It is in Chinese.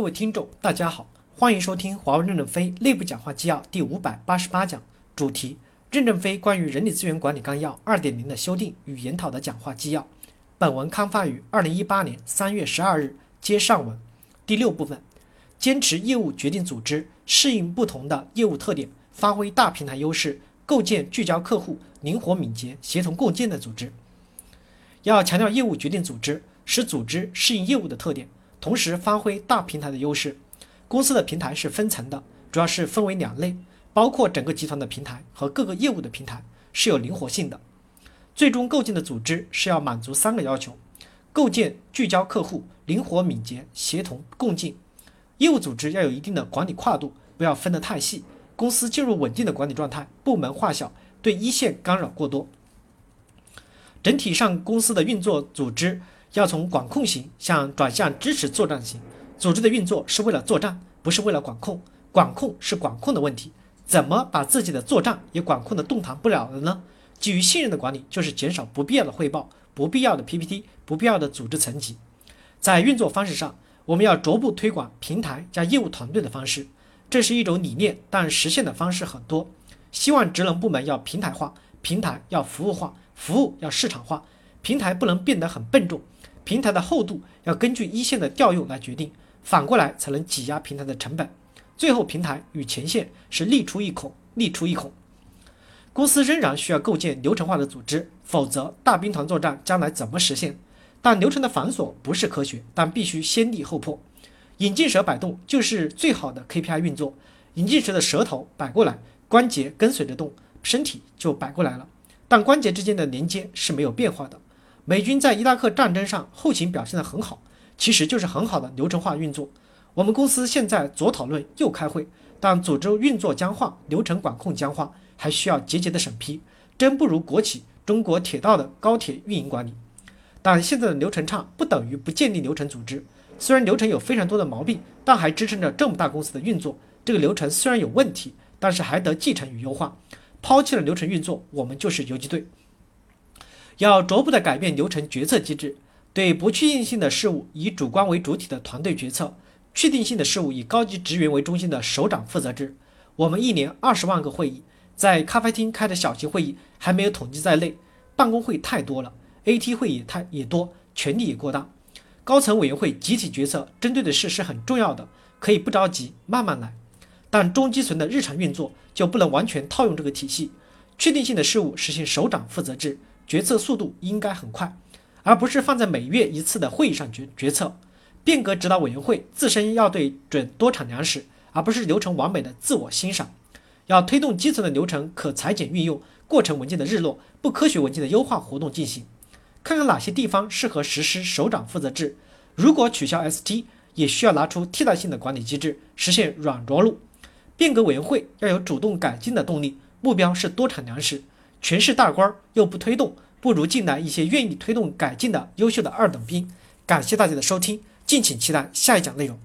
各位听众，大家好，欢迎收听华为任正非内部讲话纪要第五百八十八讲，主题：任正非关于人力资源管理纲要二点零的修订与研讨的讲话纪要。本文刊发于二零一八年三月十二日，接上文。第六部分，坚持业务决定组织，适应不同的业务特点，发挥大平台优势，构建聚焦客户、灵活敏捷、协同共建的组织。要强调业务决定组织，使组织适应业务的特点。同时发挥大平台的优势。公司的平台是分层的，主要是分为两类，包括整个集团的平台和各个业务的平台，是有灵活性的。最终构建的组织是要满足三个要求：构建聚焦客户、灵活敏捷、协同共进。业务组织要有一定的管理跨度，不要分得太细。公司进入稳定的管理状态，部门化小，对一线干扰过多。整体上，公司的运作组织。要从管控型向转向支持作战型，组织的运作是为了作战，不是为了管控。管控是管控的问题，怎么把自己的作战也管控的动弹不了了呢？基于信任的管理，就是减少不必要的汇报、不必要的 PPT、不必要的组织层级。在运作方式上，我们要逐步推广平台加业务团队的方式，这是一种理念，但实现的方式很多。希望职能部门要平台化，平台要服务化，服务要市场化，平台不能变得很笨重。平台的厚度要根据一线的调用来决定，反过来才能挤压平台的成本。最后，平台与前线是利出一孔，利出一孔。公司仍然需要构建流程化的组织，否则大兵团作战将来怎么实现？但流程的繁琐不是科学，但必须先立后破。引进蛇摆动就是最好的 KPI 运作。引进蛇的舌头摆过来，关节跟随着动，身体就摆过来了。但关节之间的连接是没有变化的。美军在伊拉克战争上后勤表现得很好，其实就是很好的流程化运作。我们公司现在左讨论右开会，但组织运作僵化，流程管控僵化，还需要节节的审批，真不如国企中国铁道的高铁运营管理。但现在的流程差不等于不建立流程组织，虽然流程有非常多的毛病，但还支撑着这么大公司的运作。这个流程虽然有问题，但是还得继承与优化。抛弃了流程运作，我们就是游击队。要逐步的改变流程决策机制，对不确定性的事物以主观为主体的团队决策，确定性的事物以高级职员为中心的首长负责制。我们一年二十万个会议，在咖啡厅开的小型会议还没有统计在内，办公会太多了，AT 会也太也多，权力也过大。高层委员会集体决策针对的事是很重要的，可以不着急，慢慢来。但中基层的日常运作就不能完全套用这个体系，确定性的事物实行首长负责制。决策速度应该很快，而不是放在每月一次的会议上决决策。变革指导委员会自身要对准多产粮食，而不是流程完美的自我欣赏。要推动基层的流程可裁剪运用，过程文件的日落，不科学文件的优化活动进行。看看哪些地方适合实施首长负责制。如果取消 ST，也需要拿出替代性的管理机制，实现软着陆。变革委员会要有主动改进的动力，目标是多产粮食。全是大官又不推动，不如进来一些愿意推动改进的优秀的二等兵。感谢大家的收听，敬请期待下一讲内容。